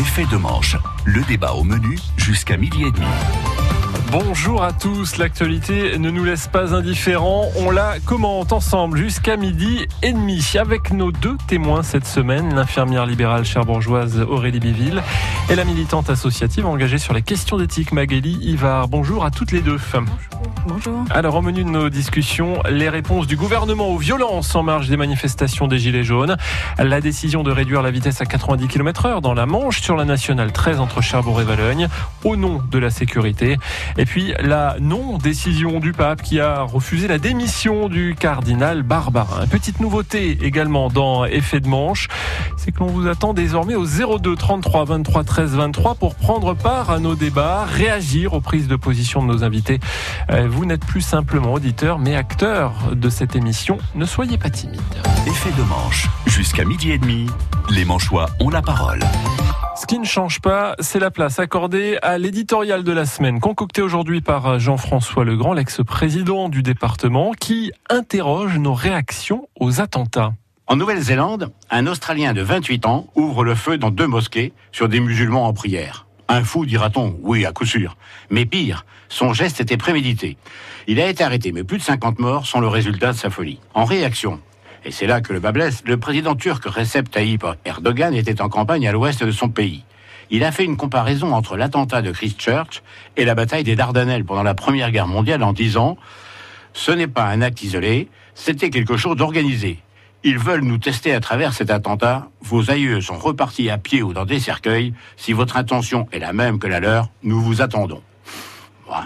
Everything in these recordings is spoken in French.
Effet de manche, le débat au menu jusqu'à midi et demi. Bonjour à tous, l'actualité ne nous laisse pas indifférents. On la commente ensemble jusqu'à midi et demi avec nos deux témoins cette semaine, l'infirmière libérale cherbourgeoise Aurélie Biville et la militante associative engagée sur les questions d'éthique Magali Ivar. Bonjour à toutes les deux. Bonjour. Alors au menu de nos discussions, les réponses du gouvernement aux violences en marge des manifestations des Gilets jaunes, la décision de réduire la vitesse à 90 km heure dans la Manche sur la nationale 13 entre Cherbourg et Valogne au nom de la sécurité et puis la non-décision du pape qui a refusé la démission du cardinal Barbarin. Petite nouveauté également dans Effet de manche, c'est que l'on vous attend désormais au 02 33 23 13 23 pour prendre part à nos débats, réagir aux prises de position de nos invités. Euh, vous n'êtes plus simplement auditeur mais acteur de cette émission. Ne soyez pas timide. Effet de manche, jusqu'à midi et demi, les Manchois ont la parole. Ce qui ne change pas, c'est la place accordée à l'éditorial de la semaine, concocté aujourd'hui par Jean-François Legrand, l'ex-président du département, qui interroge nos réactions aux attentats. En Nouvelle-Zélande, un Australien de 28 ans ouvre le feu dans deux mosquées sur des musulmans en prière. Un fou, dira-t-on, oui, à coup sûr. Mais pire, son geste était prémédité. Il a été arrêté, mais plus de 50 morts sont le résultat de sa folie. En réaction, et c'est là que le bas blesse, le président turc Recep Tayyip Erdogan était en campagne à l'ouest de son pays. Il a fait une comparaison entre l'attentat de Christchurch et la bataille des Dardanelles pendant la Première Guerre mondiale en disant Ce n'est pas un acte isolé, c'était quelque chose d'organisé. Ils veulent nous tester à travers cet attentat. Vos aïeux sont repartis à pied ou dans des cercueils. Si votre intention est la même que la leur, nous vous attendons.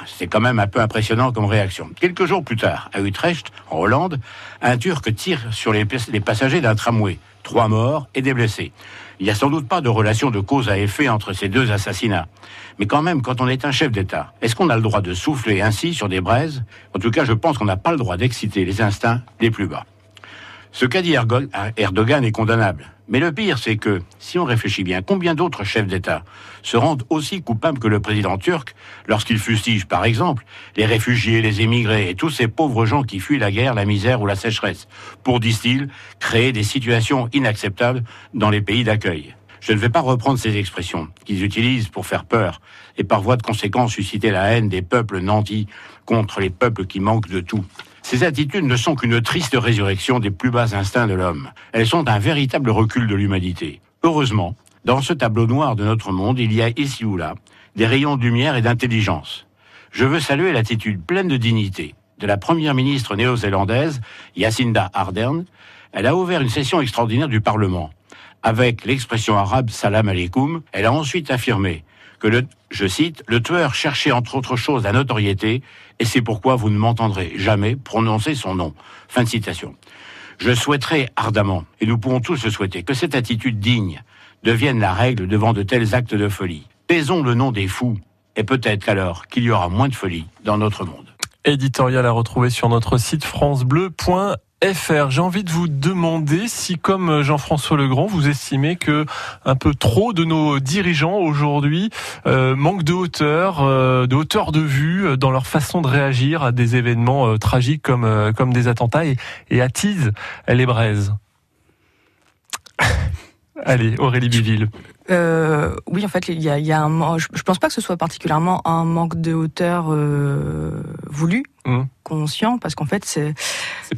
C'est quand même un peu impressionnant comme réaction. Quelques jours plus tard, à Utrecht, en Hollande, un Turc tire sur les, passagers d'un tramway. Trois morts et des blessés. Il n'y a sans doute pas de relation de cause à effet entre ces deux assassinats. Mais quand même, quand on est un chef d'État, est-ce qu'on a le droit de souffler ainsi sur des braises? En tout cas, je pense qu'on n'a pas le droit d'exciter les instincts les plus bas. Ce qu'a dit Erdogan est condamnable. Mais le pire, c'est que, si on réfléchit bien, combien d'autres chefs d'État se rendent aussi coupables que le président turc lorsqu'il fustige, par exemple, les réfugiés, les émigrés et tous ces pauvres gens qui fuient la guerre, la misère ou la sécheresse, pour, disent-ils, créer des situations inacceptables dans les pays d'accueil. Je ne vais pas reprendre ces expressions qu'ils utilisent pour faire peur et par voie de conséquence susciter la haine des peuples nantis contre les peuples qui manquent de tout. Ces attitudes ne sont qu'une triste résurrection des plus bas instincts de l'homme. Elles sont un véritable recul de l'humanité. Heureusement, dans ce tableau noir de notre monde, il y a ici ou là des rayons de lumière et d'intelligence. Je veux saluer l'attitude pleine de dignité de la première ministre néo-zélandaise, Jacinda Ardern. Elle a ouvert une session extraordinaire du Parlement. Avec l'expression arabe salam alaikum, elle a ensuite affirmé je cite, le tueur cherchait entre autres choses la notoriété, et c'est pourquoi vous ne m'entendrez jamais prononcer son nom. Fin de citation. Je souhaiterais ardemment, et nous pourrons tous le souhaiter, que cette attitude digne devienne la règle devant de tels actes de folie. Taisons le nom des fous, et peut-être alors qu'il y aura moins de folie dans notre monde. Éditorial à retrouver sur notre site francebleu.fr. FR. J'ai envie de vous demander si, comme Jean-François Legrand, vous estimez que un peu trop de nos dirigeants aujourd'hui euh, manquent de hauteur, euh, de hauteur de vue euh, dans leur façon de réagir à des événements tragiques comme comme des attentats et, et attisent les braises? Allez, Aurélie Biville. Euh, oui, en fait, il y a, il y a un. Je, je pense pas que ce soit particulièrement un manque de hauteur euh, voulu, mmh. conscient, parce qu'en fait, c'est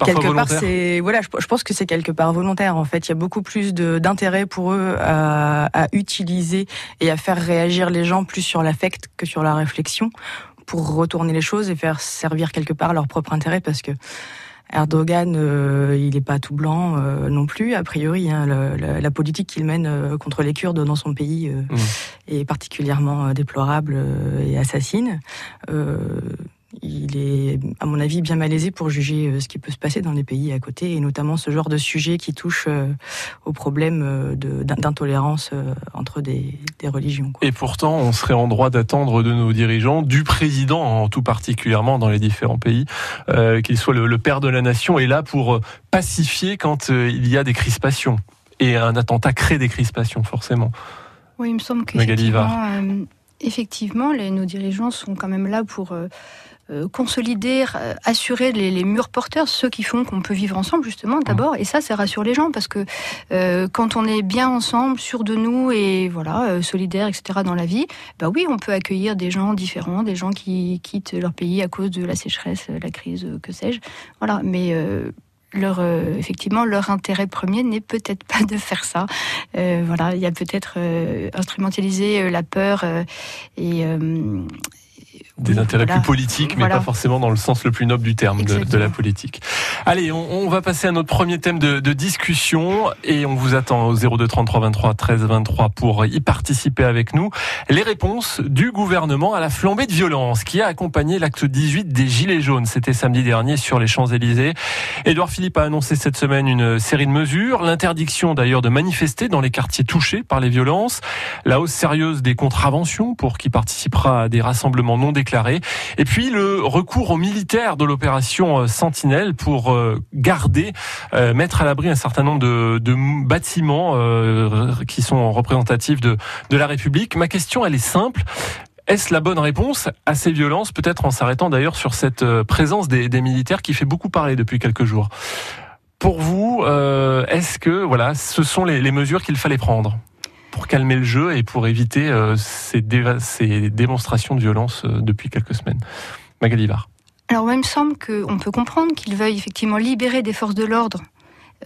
quelque part, c'est voilà. Je, je, pense que c'est quelque part volontaire. En fait, il y a beaucoup plus d'intérêt pour eux à, à, utiliser et à faire réagir les gens plus sur l'affect que sur la réflexion, pour retourner les choses et faire servir quelque part leur propre intérêt, parce que Erdogan, euh, il n'est pas tout blanc euh, non plus, a priori. Hein, la, politique qu'il mène euh, contre les Kurdes dans son pays mmh. est particulièrement déplorable et assassine il est, à mon avis, bien malaisé pour juger euh, ce qui peut se passer dans les pays à côté, et notamment ce genre de sujet qui touche euh, au problème euh, d'intolérance entre des, religions. Et pourtant, on serait en droit d'attendre de nos dirigeants, du président en tout particulièrement dans les différents pays, qu'il soit le, père de la nation et là pour pacifier quand il y a des crispations. Et un attentat crée des crispations, forcément. Oui, il me semble que effectivement, les, nos dirigeants sont quand même là pour consolider, assurer les, murs porteurs, ceux qui font qu'on peut vivre ensemble justement d'abord. Et ça, ça rassure les gens parce que quand on est bien ensemble, sûr de nous et voilà, solidaire, etc. dans la vie, bah oui, on peut accueillir des gens différents, des gens qui quittent leur pays à cause de la sécheresse, la crise, que sais-je. Voilà, mais leur euh, effectivement leur intérêt premier n'est peut-être pas de faire ça. Euh, voilà, il y a peut-être euh, instrumentaliser la peur et des intérêts plus politiques, mais pas forcément dans le sens le plus noble du terme de, la politique. Allez, on, va passer à notre premier thème de, discussion et on vous attend au 02 33 23 13 23 pour y participer avec nous. Les réponses du gouvernement à la flambée de violence qui a accompagné l'acte 18 des Gilets jaunes. C'était samedi dernier sur les Champs-Élysées. Édouard Philippe a annoncé cette semaine une série de mesures, l'interdiction d'ailleurs de manifester dans les quartiers touchés par les violences, la hausse sérieuse des contraventions pour qui participera à des rassemblements non déclarés et puis le recours aux militaires de l'opération euh, Sentinelle pour euh, garder, euh, mettre à l'abri un certain nombre de, bâtiments qui sont représentatifs de, la République. Ma question, elle est simple. Est-ce la bonne réponse à ces violences Peut-être en s'arrêtant d'ailleurs sur cette présence des, militaires qui fait beaucoup parler depuis quelques jours? Pour vous, est-ce que voilà, ce sont les mesures qu'il fallait prendre? Pour calmer le jeu et pour éviter euh, ces, démonstrations de violence euh, depuis quelques semaines. Magali Alors, il me semble qu'on peut comprendre qu'ils veuillent effectivement libérer des forces de l'ordre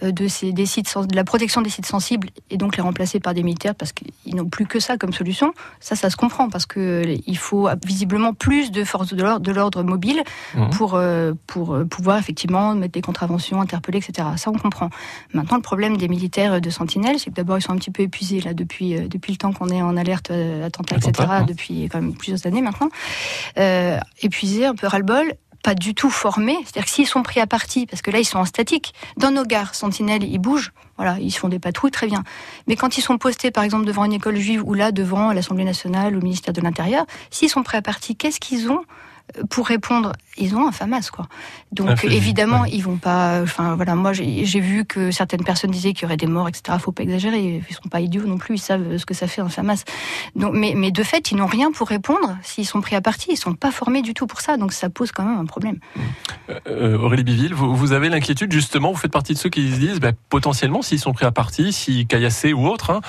de, ces, des sites, de la protection des sites sensibles et donc les remplacer par des militaires parce qu'ils n'ont plus que ça comme solution. Ça, ça se comprend parce que euh, faut visiblement plus de forces de l'ordre mobile mmh. pour, euh, pour pouvoir effectivement mettre des contraventions, interpeller, etc. Ça, on comprend. Maintenant, le problème des militaires de Sentinelle, c'est que d'abord, ils sont un petit peu épuisés là depuis, depuis le temps qu'on est en alerte attentat, etc. Depuis quand même plusieurs années maintenant. épuisés, un peu ras-le-bol pas du tout formés. C'est-à-dire que s'ils sont pris à partie, parce que là ils sont en statique, dans nos gares, Sentinelle, ils bougent, voilà, ils font des patrouilles, très bien. Mais quand ils sont postés, par exemple, devant une école juive ou là, devant l'Assemblée nationale ou le ministère de l'Intérieur, s'ils sont pris à partie, qu'est-ce qu'ils ont pour répondre, ils ont un FAMAS, quoi. Donc, évidemment, ils vont pas. Enfin, voilà, moi, j'ai vu que certaines personnes disaient qu'il y aurait des morts, etc. Faut pas exagérer. Ils sont pas idiots non plus. Ils savent ce que ça fait un FAMAS. Donc, mais, mais de fait, ils n'ont rien pour répondre. S'ils sont pris à partie, ils sont pas formés du tout pour ça. Donc, ça pose quand même un problème. Euh, euh, Aurélie Biville, vous, avez l'inquiétude justement. Vous faites partie de ceux qui se disent, bah, potentiellement, s'ils sont pris à partie, si caillassés ou autre, hein,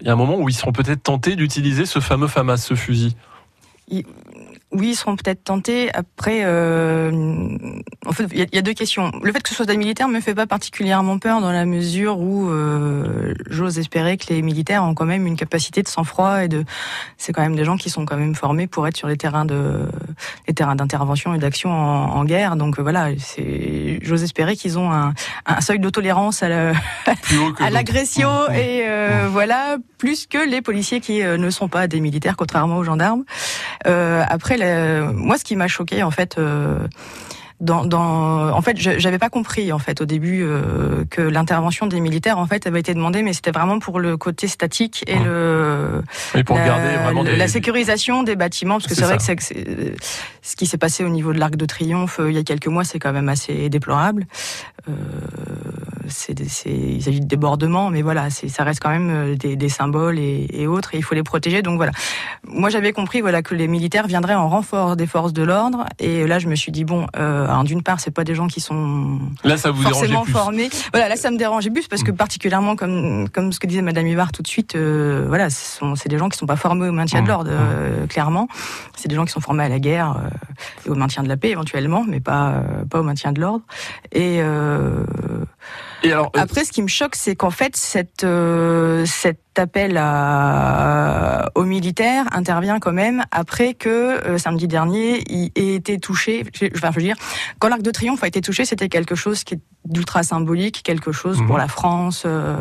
il y a un moment où ils seront peut-être tentés d'utiliser ce fameux FAMAS, ce fusil oui, ils seront peut-être tentés. Après, euh, en fait, il y, a deux questions. Le fait que ce soit des militaires me fait pas particulièrement peur dans la mesure où euh, j'ose espérer que les militaires ont quand même une capacité de sang-froid et de. C'est quand même des gens qui sont quand même formés pour être sur les terrains de les terrains d'intervention et d'action en, guerre. Donc voilà, c'est. J'ose espérer qu'ils ont un, un seuil de tolérance à l'agression et euh, voilà plus que les policiers qui euh, ne sont pas des militaires, contrairement aux gendarmes. Euh, moi, ce qui m'a choqué, en fait, euh, dans, dans, en fait, j'avais pas compris en fait au début euh, que l'intervention des militaires en fait avait été demandée, mais c'était vraiment pour le côté statique et le pour la, garder vraiment la sécurisation des bâtiments, parce que c'est vrai que c'est ce qui s'est passé au niveau de l'Arc de Triomphe il y a quelques mois, c'est quand même assez déplorable. Euh, c'est, il s'agit de débordements, mais voilà, ça reste quand même euh, des, des symboles et, et, autres, et il faut les protéger. Donc voilà, moi j'avais compris voilà que les militaires viendraient en renfort des forces de l'ordre, et là je me suis dit bon, euh, d'une part c'est pas des gens qui sont là ça vous forcément formés. Voilà, là ça me dérangeait plus parce que mm. particulièrement comme comme ce que disait Madame Hivard tout de suite, euh, voilà, c'est des gens qui sont pas formés au maintien de mm. l'ordre, mm. clairement. C'est des gens qui sont formés à la guerre et au maintien de la paix éventuellement, mais pas pas au maintien de l'ordre. Et alors, après, ce qui me choque, c'est qu'en fait, cette, euh, appel à, aux militaires intervient quand même après que euh, samedi dernier il ait été touché. Enfin, je veux dire, quand l'Arc de Triomphe a été touché, c'était quelque chose qui est d'ultra symbolique, quelque chose pour mhm. la France, euh,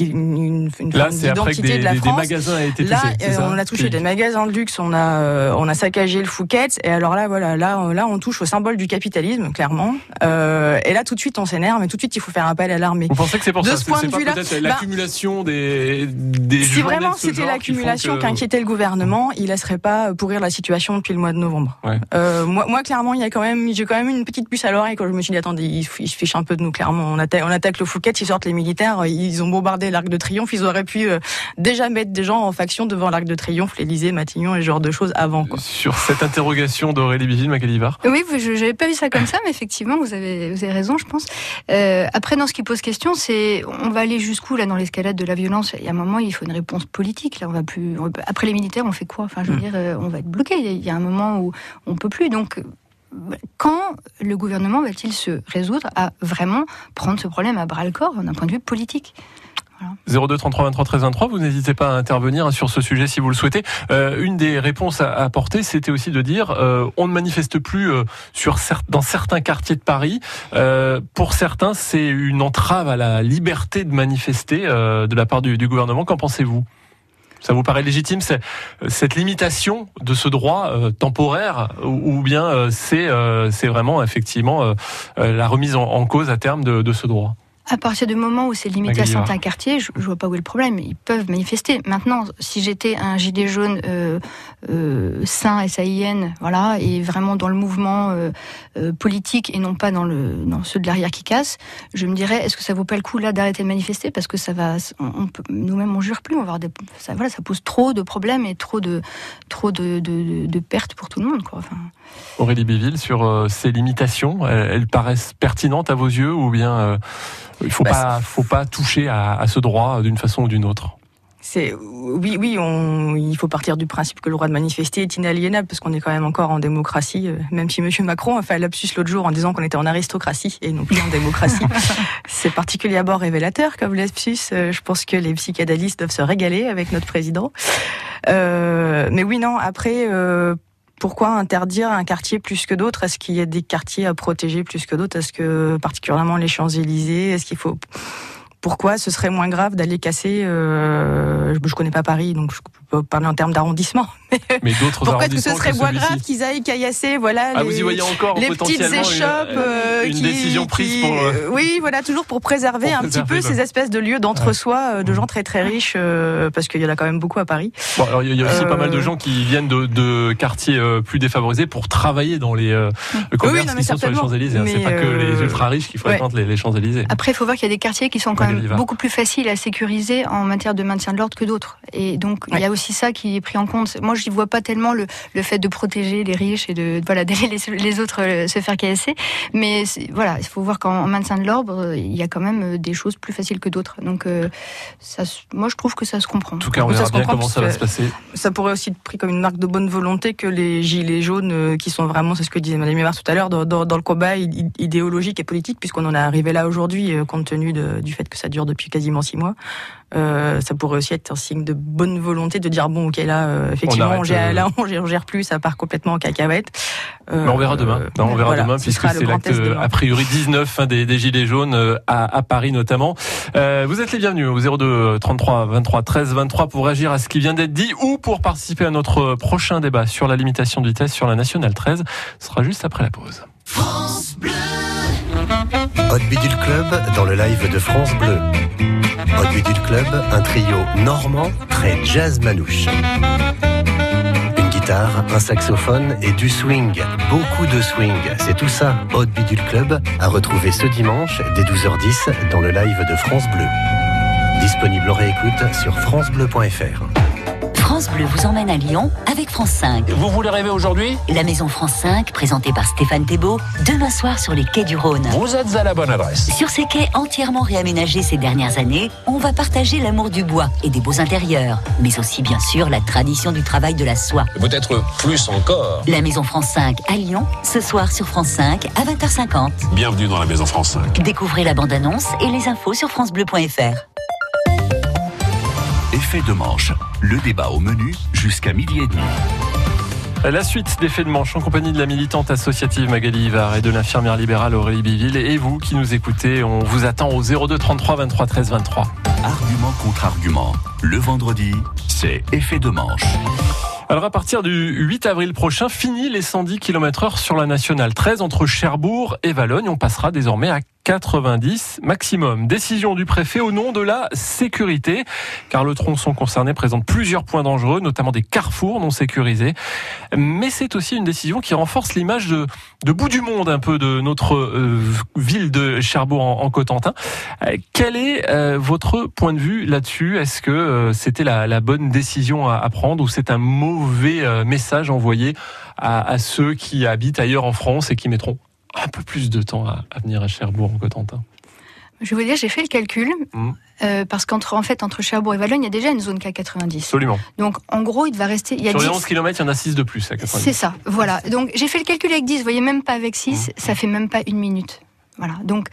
une, une Là, d'identité de la France. Des magasins a été là, euh, on a touché des magasins de luxe, on a on a saccagé le Fouquet, et alors là, voilà, là, là, on touche au symbole du capitalisme, clairement. et là, tout de suite, on s'énerve, et tout de suite, il faut faire appel à l'armée. Vous pensez que c'est pour ça C'est pas peut-être bah l'accumulation des des Si vraiment c'était l'accumulation qui inquiétait le gouvernement, il laisserait pas pourrir la situation depuis le mois de novembre. Euh, moi, moi, clairement, il y a quand même, j'ai quand même une petite puce à l'oreille quand je me suis dit attendez, ils, se fichent un peu de nous. Clairement, on attaque, on attaque le Fouquet, ils sortent les militaires, ils ont bombardé l'Arc de Triomphe, ils auraient pu euh, déjà mettre des gens en faction devant l'Arc de Triomphe, l'Élysée, Matignon et ce genre de choses avant. Quoi. Sur cette interrogation d'Aurélie Biville, Macalivar. Oui, je n'avais pas vu ça comme ça, mais effectivement, vous avez, vous avez raison, je pense. Euh, après, dans ce qui pose question, c'est on va aller jusqu'où là dans l'escalade de la violence? Il y a un moment, il faut une réponse politique. Là, on va plus. après les militaires, on fait quoi? Enfin, je veux hmm. dire, euh, on va être bloqué. Il y a un moment où on peut plus. Donc, quand le gouvernement va-t-il se résoudre à vraiment prendre ce problème à bras le corps d'un point de vue politique? 02 33 23 13 23, vous n'hésitez pas à intervenir sur ce sujet si vous le souhaitez. Euh, une des réponses à apporter, c'était aussi de dire euh, on ne manifeste plus euh, sur dans certains quartiers de Paris. pour certains, c'est une entrave à la liberté de manifester de la part du, gouvernement. Qu'en pensez-vous? Ça vous paraît légitime cette limitation de ce droit temporaire ou, bien c'est c'est vraiment effectivement la remise en, cause à terme de ce droit? À partir du moment où c'est limité à certains quartiers, je, je vois pas où est le problème. Ils peuvent manifester. Maintenant, si j'étais un gilet jaune euh, euh, sain, SAIN, voilà, et vraiment dans le mouvement euh, politique et non pas dans le dans ceux de l'arrière qui casse, je me dirais est-ce que ça vaut pas le coup là d'arrêter de manifester? Parce que ça va, on, nous-mêmes on jure plus, on va avoir des, ça, voilà, ça pose trop de problèmes et trop de trop de, de, de pertes pour tout le monde, quoi. Enfin... Aurélie Béville, sur ces limitations, elles, paraissent pertinentes à vos yeux ou bien il faut bah, pas, faut pas toucher à, à ce droit d'une façon ou d'une autre. C'est oui, oui, on, il faut partir du principe que le droit de manifester est inaliénable parce qu'on est quand même encore en démocratie. Euh, même si Monsieur Macron a fait un lapsus l'autre jour en disant qu'on était en aristocratie et non plus en démocratie, c'est particulièrement révélateur comme lapsus. Euh, je pense que les psychanalystes doivent se régaler avec notre président. Euh, mais oui, non. Après. Euh, pourquoi interdire un quartier plus que d'autres? Est-ce qu'il y a des quartiers à protéger plus que d'autres? Est-ce que particulièrement les Champs-Élysées Est-ce qu'il faut pourquoi ce serait moins grave d'aller casser euh, je, je connais pas Paris donc je peux parler en termes d'arrondissement. Mais d'autres pourquoi est-ce que ce serait moins grave qu'ils aillent caillasser voilà ah, les, vous y voyez encore les petites échoppes une, euh, une décision prise pour euh, oui voilà toujours pour préserver un petit peu ces espèces de lieux d'entre-soi de gens très très riches parce qu'il y en a quand même beaucoup à Paris. Bon, alors il y a aussi pas mal de gens qui viennent de, de quartiers plus défavorisés pour travailler dans les commerces qui sont sur les Champs-Élysées hein. c'est pas que les ultra riches qui fréquentent les, les Champs-Élysées. Après il faut voir qu'il y a des quartiers qui sont quand même beaucoup plus facile à sécuriser en matière de maintien de l'ordre que d'autres. Et donc, il y a aussi ça qui est pris en compte. Moi, je n'y vois pas tellement le, le, fait de protéger les riches et de voilà d'aider les, les, autres euh, se faire casser. Mais voilà, il faut voir qu'en maintien de l'ordre, il y a quand même euh, des choses plus faciles que d'autres. Donc, euh, ça, moi, je trouve que ça se comprend. En tout cas, on verra bien comment ça va se passer. Ça pourrait aussi être pris comme une marque de bonne volonté que les gilets jaunes, qui sont vraiment, c'est ce que disait Madame Mémard tout à l'heure, dans, dans, le combat idéologique et politique, puisqu'on en est arrivé là aujourd'hui, compte tenu de, du fait que ça dure depuis quasiment six mois. Euh, ça pourrait aussi être un signe de bonne volonté de dire bon ok là euh, effectivement on, gère, euh, là on gère, plus ça part complètement en cacahuète. Mais on verra demain. non, on verra demain puisque c'est l'acte a priori 19 hein, des, des, gilets jaunes à, à, Paris notamment. Vous êtes les bienvenus au 02 33 23 13 23 pour réagir à ce qui vient d'être dit ou pour participer à notre prochain débat sur la limitation de vitesse sur la nationale 13 ce sera juste après la pause. France Bleu Hot Bidule Club dans le live de France Bleu. Hot Bidule Club, un trio normand très jazz manouche. Une guitare, un saxophone et du swing. Beaucoup de swing. C'est tout ça, Hot Bidule Club, à retrouver ce dimanche dès 12h10 dans le live de France Bleu. Disponible en réécoute sur francebleu.fr. France Bleu vous emmène à Lyon avec France 5. Vous voulez rêver aujourd'hui? La Maison France 5, présentée par Stéphane Thébault, demain soir sur les quais du Rhône. Vous êtes à la bonne adresse. Sur ces quais entièrement réaménagés ces dernières années, on va partager l'amour du bois et des beaux intérieurs, mais aussi bien sûr la tradition du travail de la soie. Peut-être plus encore. La Maison France 5 à Lyon, ce soir sur France 5 à 20h50. Bienvenue dans la Maison France 5. Découvrez la bande-annonce et les infos sur francebleu.fr. Effet de manche, le débat au menu jusqu'à midi et demi. La suite des faits de manche en compagnie de la militante associative Magali Ivar et de l'infirmière libérale Aurélie Biville. Et vous qui nous écoutez, on vous attend au 02 33 23 13 23. Argument contre argument. Le vendredi, c'est effet de manche. Alors à partir du 8 avril prochain, fini les 110 km heure sur la nationale 13 entre Cherbourg et Valogne. On passera désormais à 90 maximum. Décision du préfet au nom de la sécurité, car le tronçon concerné présente plusieurs points dangereux, notamment des carrefours non sécurisés. Mais c'est aussi une décision qui renforce l'image de, de bout du monde un peu de notre euh, ville de Cherbourg en, Cotentin. Euh, quel est euh, votre point de vue là-dessus? Est-ce que c'était la, bonne décision à, prendre ou c'est un mauvais message envoyé à, ceux qui habitent ailleurs en France et qui mettront un peu plus de temps à, venir à Cherbourg en Cotentin je vous dire, j'ai fait le calcul, mmh. parce qu'entre en fait, entre Cherbourg et Valogne, il y a déjà une zone K90. Absolument. Donc, en gros, il va rester. Il y a Sur les 11 km, il y en a 6 de plus à 90. C'est ça, voilà. Donc, j'ai fait le calcul avec 10, vous voyez, même pas avec 6, mmh. ça fait même pas une minute. Voilà. Donc,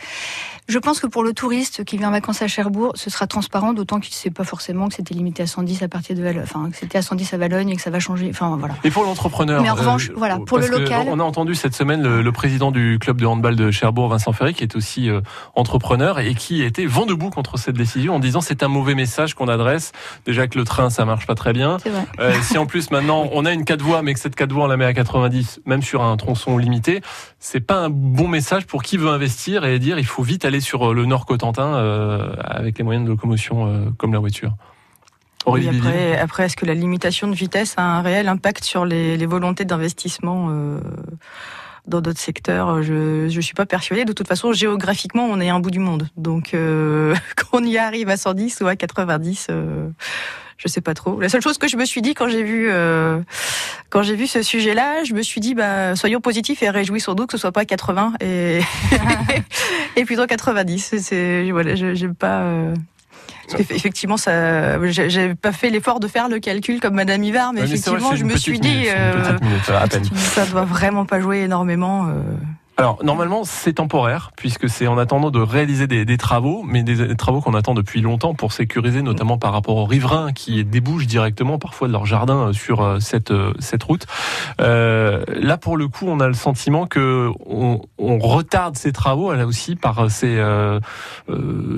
je pense que pour le touriste qui vient en vacances à Cherbourg, ce sera transparent, d'autant qu'il ne sait pas forcément que c'était limité à 110 à partir de enfin que c'était à 110 à Valogne et que ça va changer. Enfin voilà. Et pour l'entrepreneur. Mais en revanche, euh, voilà, pour le local. On a entendu cette semaine le, président du club de handball de Cherbourg, Vincent Ferry, qui est aussi euh, entrepreneur et qui était vent debout contre cette décision en disant c'est un mauvais message qu'on adresse. Déjà que le train ça marche pas très bien. Euh, si en plus maintenant on a une 4 voies mais que cette 4 voies on la met à 90, même sur un tronçon limité, c'est pas un bon message pour qui veut investir et dire il faut vite aller sur le nord Cotentin euh, avec les moyens de locomotion euh, comme la voiture. après, après est-ce que la limitation de vitesse a un réel impact sur les, volontés d'investissement euh, dans d'autres secteurs Je ne suis pas persuadée. De toute façon, géographiquement, on est un bout du monde. Donc, qu'on y arrive à 110 ou à 90, je sais pas trop. La seule chose que je me suis dit quand j'ai vu euh, quand j'ai vu ce sujet-là, je me suis dit bah soyons positifs et réjouissons-nous que ce soit pas 80 et et plutôt 90. C'est voilà, j'aime pas. Effectivement, ça, j'ai pas fait l'effort de faire le calcul comme Madame Ivar, mais effectivement, je me suis dit, euh, ça doit vraiment pas jouer énormément. Euh. Alors normalement c'est temporaire puisque c'est en attendant de réaliser des, travaux, mais des, travaux qu'on attend depuis longtemps pour sécuriser, notamment par rapport aux riverains qui débouchent directement parfois de leur jardin euh, sur euh, cette euh, cette route. Euh, là pour le coup, on a le sentiment que on, on retarde ces travaux là aussi par ces euh,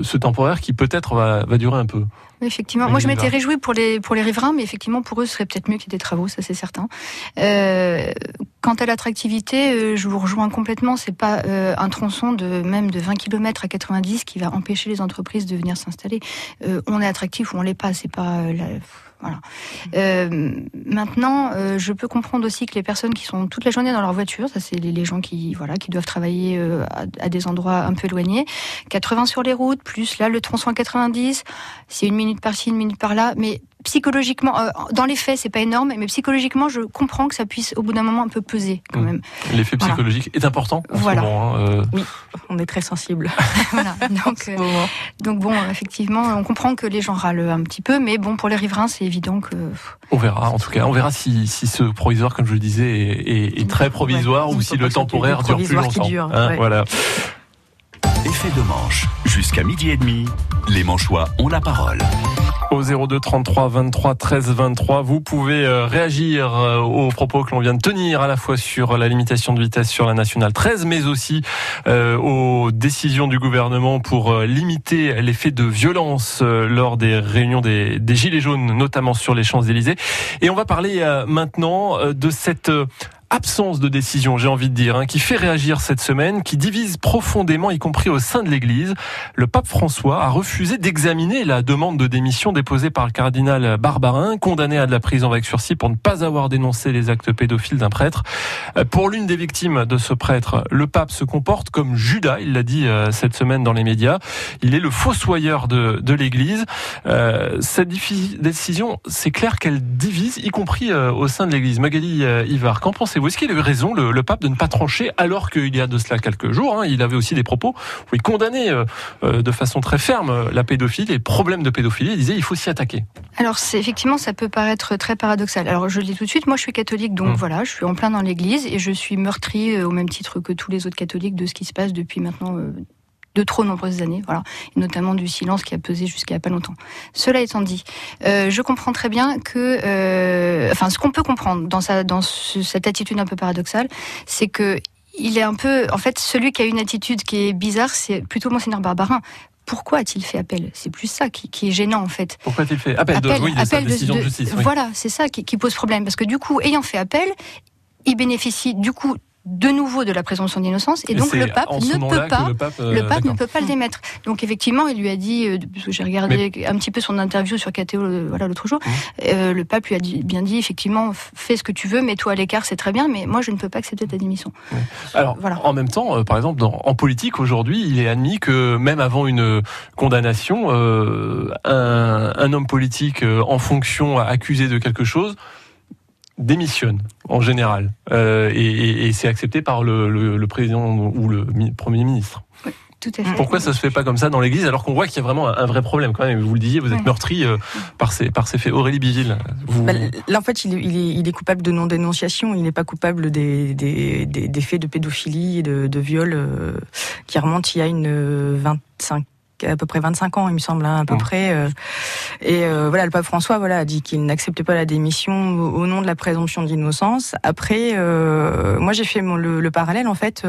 ce temporaire qui peut-être va, va durer un peu. Effectivement. Moi, je m'étais réjouie pour les, pour les riverains, mais effectivement, pour eux, ce serait peut-être mieux qu'il y ait des travaux, ça c'est certain. Euh, quant à l'attractivité, euh, je vous rejoins complètement. C'est pas euh, un tronçon de même de 20 km à 90 qui va empêcher les entreprises de venir s'installer. Euh, on est attractif ou on l'est pas. C'est pas la, voilà. Euh, maintenant, euh, je peux comprendre aussi que les personnes qui sont toute la journée dans leur voiture, ça c'est les, gens qui voilà qui doivent travailler euh, à, des endroits un peu éloignés, 80 sur les routes, plus là le tronçon à 90, c'est une minute par-ci, une minute par-là, mais psychologiquement, euh, dans les faits, c'est pas énorme, mais psychologiquement, je comprends que ça puisse, au bout d'un moment, un peu peser quand mmh. même. L'effet psychologique est important. voilà. Hein, euh. Oui, on est très sensible. voilà. Donc, euh, donc bon, effectivement, on comprend que les gens râlent un petit peu, mais bon, pour les riverains, c'est évident que. On verra. En tout cas, on verra si, si ce provisoire, comme je le disais, est, est, très provisoire ou si le temporaire dure plus longtemps. Hein, voilà. Effet de manche. Jusqu'à midi et demi, les Manchois ont la parole. Au 02 33 23 13 23, vous pouvez euh, réagir euh, aux propos que l'on vient de tenir à la fois sur la limitation de vitesse sur la nationale 13, mais aussi euh, aux décisions du gouvernement pour limiter l'effet de violence lors des réunions des, des Gilets jaunes, notamment sur les Champs-Élysées. Et on va parler maintenant de cette absence de décision, j'ai envie de dire, hein, qui fait réagir cette semaine, qui divise profondément, y compris au sein de l'Église. Le pape François a refusé d'examiner la demande de démission déposée par le cardinal Barbarin, condamné à de la prison avec sursis pour ne pas avoir dénoncé les actes pédophiles d'un prêtre. Euh, pour l'une des victimes de ce prêtre, le pape se comporte comme Judas, il l'a dit euh, cette semaine dans les médias. Il est le fossoyeur de, de l'Église. Euh, cette décision, c'est clair qu'elle divise, y compris au sein de l'Église. Magali Ivar, qu'en pensez est-ce qu'il a eu raison, le, pape, de ne pas trancher, alors qu'il y a de cela quelques jours, hein, il avait aussi des propos où il condamnait euh, euh, de façon très ferme euh, la pédophilie, les problèmes de pédophilie, il disait il faut s'y attaquer. Alors c'est effectivement, ça peut paraître très paradoxal. Alors je le dis tout de suite, moi je suis catholique, donc mmh. voilà, je suis en plein dans l'église et je suis meurtri au même titre que tous les autres catholiques de ce qui se passe depuis maintenant de trop nombreuses années, voilà, et notamment du silence qui a pesé jusqu'à pas longtemps. Cela étant dit, euh, je comprends très bien que, euh, enfin, ce qu'on peut comprendre dans sa, dans cette attitude un peu paradoxale, c'est que il est un peu, en fait, celui qui a une attitude qui est bizarre, c'est plutôt Monseigneur Barbarin. Pourquoi a-t-il fait appel? C'est plus ça qui, est gênant en fait. Pourquoi a-t-il fait appel, de, oui, de, décision de, justice Voilà, c'est ça qui, qui, pose problème. Parce que du coup, ayant fait appel, il bénéficie du coup de nouveau de la présomption d'innocence et donc le pape ne peut pas le pape, le pape ne peut pas le démettre. Donc effectivement, il lui a dit j'ai regardé un petit peu son interview sur KTO voilà l'autre jour, mmh. le pape lui a dit, bien dit effectivement fais ce que tu veux, mets-toi à l'écart, c'est très bien, mais moi je ne peux pas accepter ta démission. Alors voilà. en même temps, par exemple en politique aujourd'hui, il est admis que même avant une condamnation, un, un homme politique en fonction accusé de quelque chose démissionne en général euh, et, c'est accepté par le, président ou le premier ministre. tout à fait. Pourquoi ça se fait pas comme ça dans l'Église alors qu'on voit qu'il y a vraiment un, vrai problème quand même Vous le disiez, vous êtes meurtri euh, par ces par ces faits. Aurélie Biville. Bah, là en fait, il est, il est, coupable de non-dénonciation. Il n'est pas coupable des, des, des, faits de pédophilie et de, de viol euh, qui remontent il y a une 25 à peu près 25 ans, il me semble, hein, à peu près. Euh, et euh, voilà, le pape François voilà a dit qu'il n'acceptait pas la démission au, nom de la présomption d'innocence. Après, euh, moi j'ai fait mon, le, parallèle en fait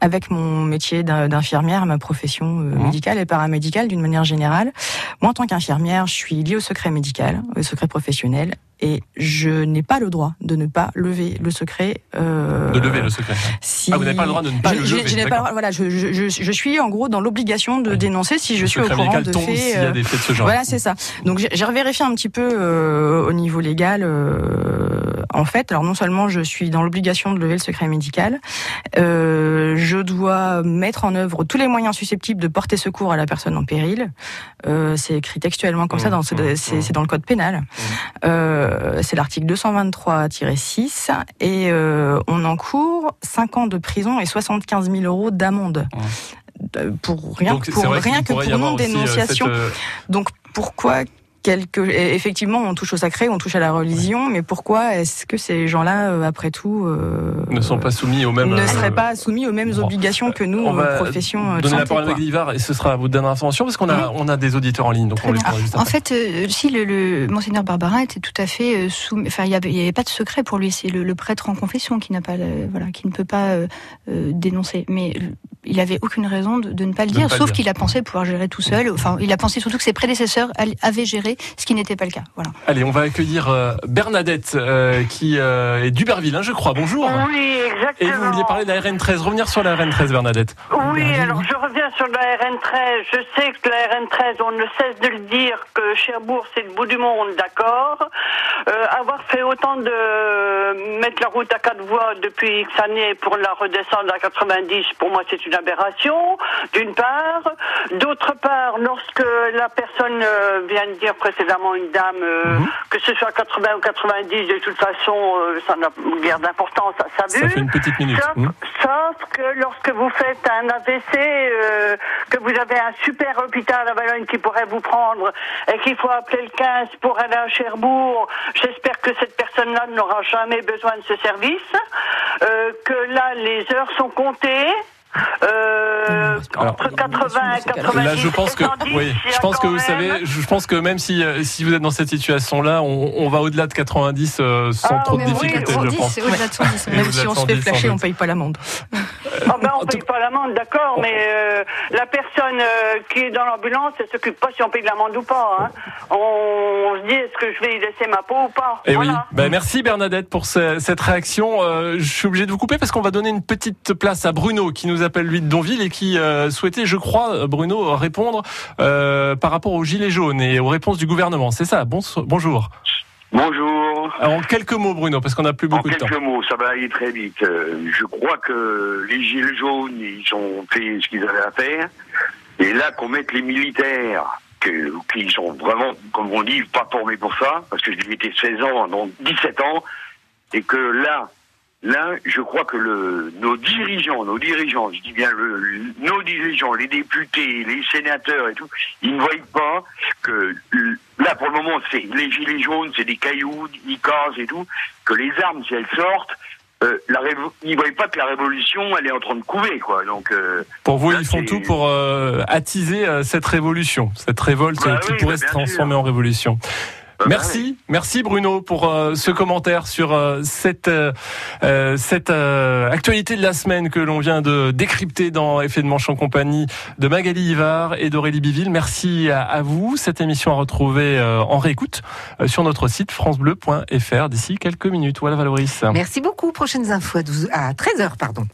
avec mon métier d'infirmière, ma profession médicale et paramédicale d'une manière générale. Moi, en tant qu'infirmière, je suis liée au secret médical, au secret professionnel, et je n'ai pas le droit de ne pas lever le secret. Euh, de lever le secret. Si... Ah, vous n'avez pas le droit de ne pas le lever. Je, pas voilà, je, je, je, suis en gros dans l'obligation de dénoncer si je suis au courant de faits. S'il y a des faits de ce genre. Voilà, c'est ça. Donc j'ai revérifié un petit peu euh, au niveau légal. Euh, en fait, alors non seulement je suis dans l'obligation de lever le secret médical, euh, je dois mettre en œuvre tous les moyens susceptibles de porter secours à la personne en péril. Euh, c'est écrit textuellement comme ça, dans, c'est, c'est dans le code pénal. Euh, euh, c'est l'article 223-6 et euh, on encourt 5 ans de prison et 75 000 euros d'amende. Pour rien, pour rien que pour non euh, dénonciation. Donc pourquoi quelque... Effectivement, on touche au sacré, on touche à la religion, mais pourquoi est-ce que ces gens-là, euh, après tout, euh, ne sont pas soumis aux mêmes ne seraient pas soumis aux mêmes obligations que nous, on va profession donner la parole à Guivard et ce sera à vous de donner l'information parce qu'on a on a des auditeurs en ligne, donc on les juste En fait, euh, si le, le, monseigneur Barbarin était tout à fait soumis, enfin il n'y avait, pas de secret pour lui, c'est le, prêtre en confession qui n'a pas, voilà, qui ne peut pas dénoncer, mais il avait aucune raison de, ne pas le dire, sauf qu'il a pensé pouvoir gérer tout seul. Enfin, il a pensé surtout que ses prédécesseurs avaient géré, ce qui n'était pas le cas. Voilà. Allez, on va accueillir euh, Bernadette, euh, qui euh, est d'Uberville, hein, je crois. Bonjour. Oui, exactement. Et vous vouliez parler de la RN13. Revenir sur la RN13, Bernadette. Oui, alors je reviens sur la RN13. Je sais que la RN13, on ne cesse de le dire, que Cherbourg, c'est le bout du monde, d'accord. avoir fait autant de mettre la route à quatre voies depuis X années pour la redescendre à 90, pour moi, c'est une aberration, d'une part. D'autre part, lorsque la personne vient de dire précédemment une dame, euh, mhm. que ce soit 80 ou 90, de toute façon, euh, ça n'a guère d'importance à sa vue. Ça fait une petite minute. Sauf, mhm. que lorsque vous faites un AVC, euh, que vous avez un super hôpital à Valognes qui pourrait vous prendre et qu'il faut appeler le 15 pour aller à Cherbourg, j'espère que cette personne-là n'aura jamais besoin de ce service, que là, les heures sont comptées. Euh, entre 80 et 90. Là, je pense que, oui, je pense que vous savez, je pense que même si, euh, si vous êtes dans cette situation-là, on, on va au-delà de 90 euh, sans ah, trop de difficultés, je pense. Au-delà de 110, même si on se fait flasher, on paye pas l'amende. Ah ben, on paye pas l'amende, d'accord, mais euh, la personne qui est dans l'ambulance, elle s'occupe pas si on paye l'amende ou pas. Hein. On, se dit, est-ce que je vais y laisser ma peau ou pas? Et eh oui. Ben, merci Bernadette pour cette réaction. je suis obligé de vous couper parce qu'on va donner une petite place à Bruno qui nous appelle lui de Donville et qui euh, souhaitait, je crois, Bruno, répondre euh, par rapport aux gilets jaunes et aux réponses du gouvernement. C'est ça. bonjour. Bonjour. En quelques mots, Bruno, parce qu'on n'a plus beaucoup de temps. En quelques mots, ça va aller très vite. Euh, je crois que les gilets jaunes, ils ont fait ce qu'ils avaient à faire. Et là, qu'on mette les militaires, qui sont vraiment, comme on dit, pas formés pour ça, parce que j'ai été 16 ans, donc 17 ans, et que là, Là, je crois que le, nos dirigeants, nos dirigeants, je dis bien le, nos dirigeants, les députés, les sénateurs et tout, ils ne voient pas que là, pour le moment, c'est les gilets jaunes, c'est des cailloux, ils cassent et tout, que les armes, si elles sortent, euh, la ils ne voient pas que la révolution, elle est en train de couver, quoi. Donc, euh, pour vous, ils font tout pour euh, attiser cette révolution, cette révolte bah qui pourrait se transformer en révolution. Merci, merci Bruno pour euh, ce commentaire sur euh, cette euh, cette actualité de la semaine que l'on vient de décrypter dans Effet de manche en compagnie de Magali Ivar et d'Aurélie Biville. Merci à, vous. Cette émission à retrouver en réécoute sur notre site francebleu.fr d'ici quelques minutes. Voilà Valoris. Merci beaucoup. Prochaines infos à, à 13h, pardon.